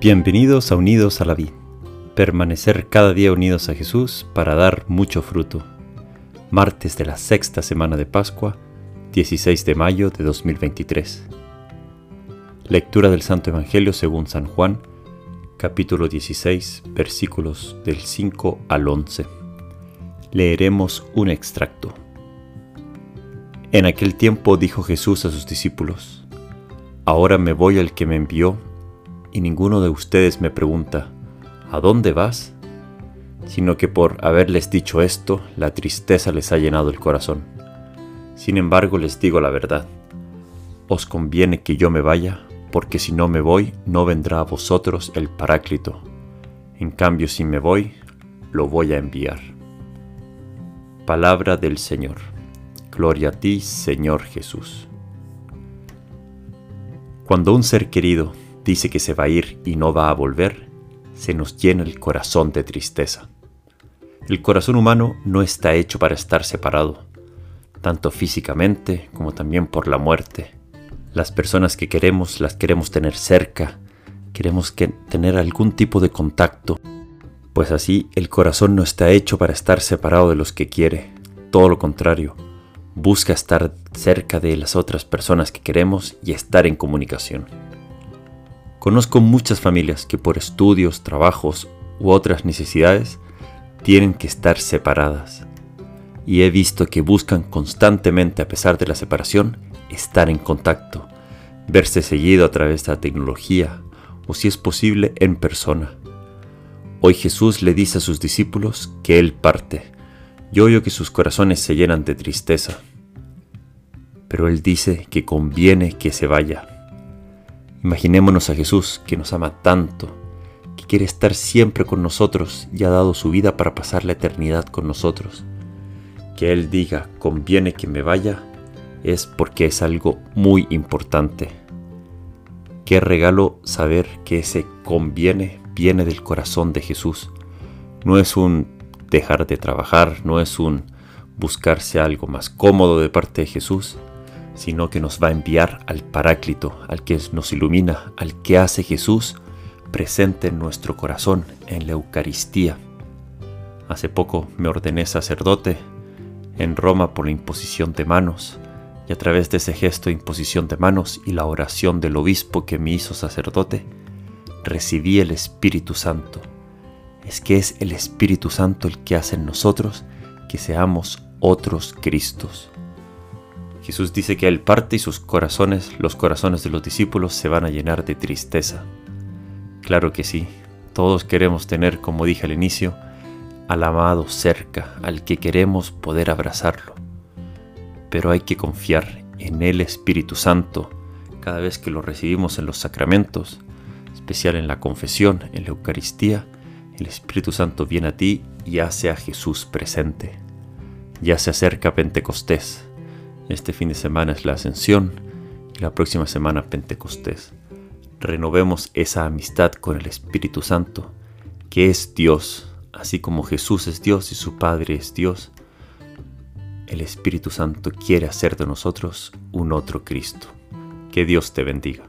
Bienvenidos a Unidos a la Vida. Permanecer cada día unidos a Jesús para dar mucho fruto. Martes de la sexta semana de Pascua, 16 de mayo de 2023. Lectura del Santo Evangelio según San Juan, capítulo 16, versículos del 5 al 11. Leeremos un extracto. En aquel tiempo dijo Jesús a sus discípulos, Ahora me voy al que me envió, y ninguno de ustedes me pregunta, ¿a dónde vas? Sino que por haberles dicho esto, la tristeza les ha llenado el corazón. Sin embargo, les digo la verdad. Os conviene que yo me vaya, porque si no me voy, no vendrá a vosotros el Paráclito. En cambio, si me voy, lo voy a enviar. Palabra del Señor. Gloria a ti, Señor Jesús. Cuando un ser querido dice que se va a ir y no va a volver, se nos llena el corazón de tristeza. El corazón humano no está hecho para estar separado, tanto físicamente como también por la muerte. Las personas que queremos las queremos tener cerca, queremos que tener algún tipo de contacto, pues así el corazón no está hecho para estar separado de los que quiere, todo lo contrario, busca estar cerca de las otras personas que queremos y estar en comunicación. Conozco muchas familias que por estudios, trabajos u otras necesidades tienen que estar separadas. Y he visto que buscan constantemente, a pesar de la separación, estar en contacto, verse seguido a través de la tecnología o si es posible en persona. Hoy Jesús le dice a sus discípulos que Él parte. Yo oyo que sus corazones se llenan de tristeza pero Él dice que conviene que se vaya. Imaginémonos a Jesús que nos ama tanto, que quiere estar siempre con nosotros y ha dado su vida para pasar la eternidad con nosotros. Que Él diga conviene que me vaya es porque es algo muy importante. Qué regalo saber que ese conviene viene del corazón de Jesús. No es un dejar de trabajar, no es un buscarse algo más cómodo de parte de Jesús, sino que nos va a enviar al Paráclito, al que nos ilumina, al que hace Jesús presente en nuestro corazón, en la Eucaristía. Hace poco me ordené sacerdote en Roma por la imposición de manos, y a través de ese gesto de imposición de manos y la oración del obispo que me hizo sacerdote, recibí el Espíritu Santo. Es que es el Espíritu Santo el que hace en nosotros que seamos otros Cristos. Jesús dice que Él parte y sus corazones, los corazones de los discípulos, se van a llenar de tristeza. Claro que sí, todos queremos tener, como dije al inicio, al amado cerca, al que queremos poder abrazarlo. Pero hay que confiar en el Espíritu Santo cada vez que lo recibimos en los sacramentos, especial en la confesión, en la Eucaristía, el Espíritu Santo viene a ti y hace a Jesús presente. Ya se acerca Pentecostés, este fin de semana es la Ascensión y la próxima semana Pentecostés. Renovemos esa amistad con el Espíritu Santo, que es Dios, así como Jesús es Dios y su Padre es Dios. El Espíritu Santo quiere hacer de nosotros un otro Cristo. Que Dios te bendiga.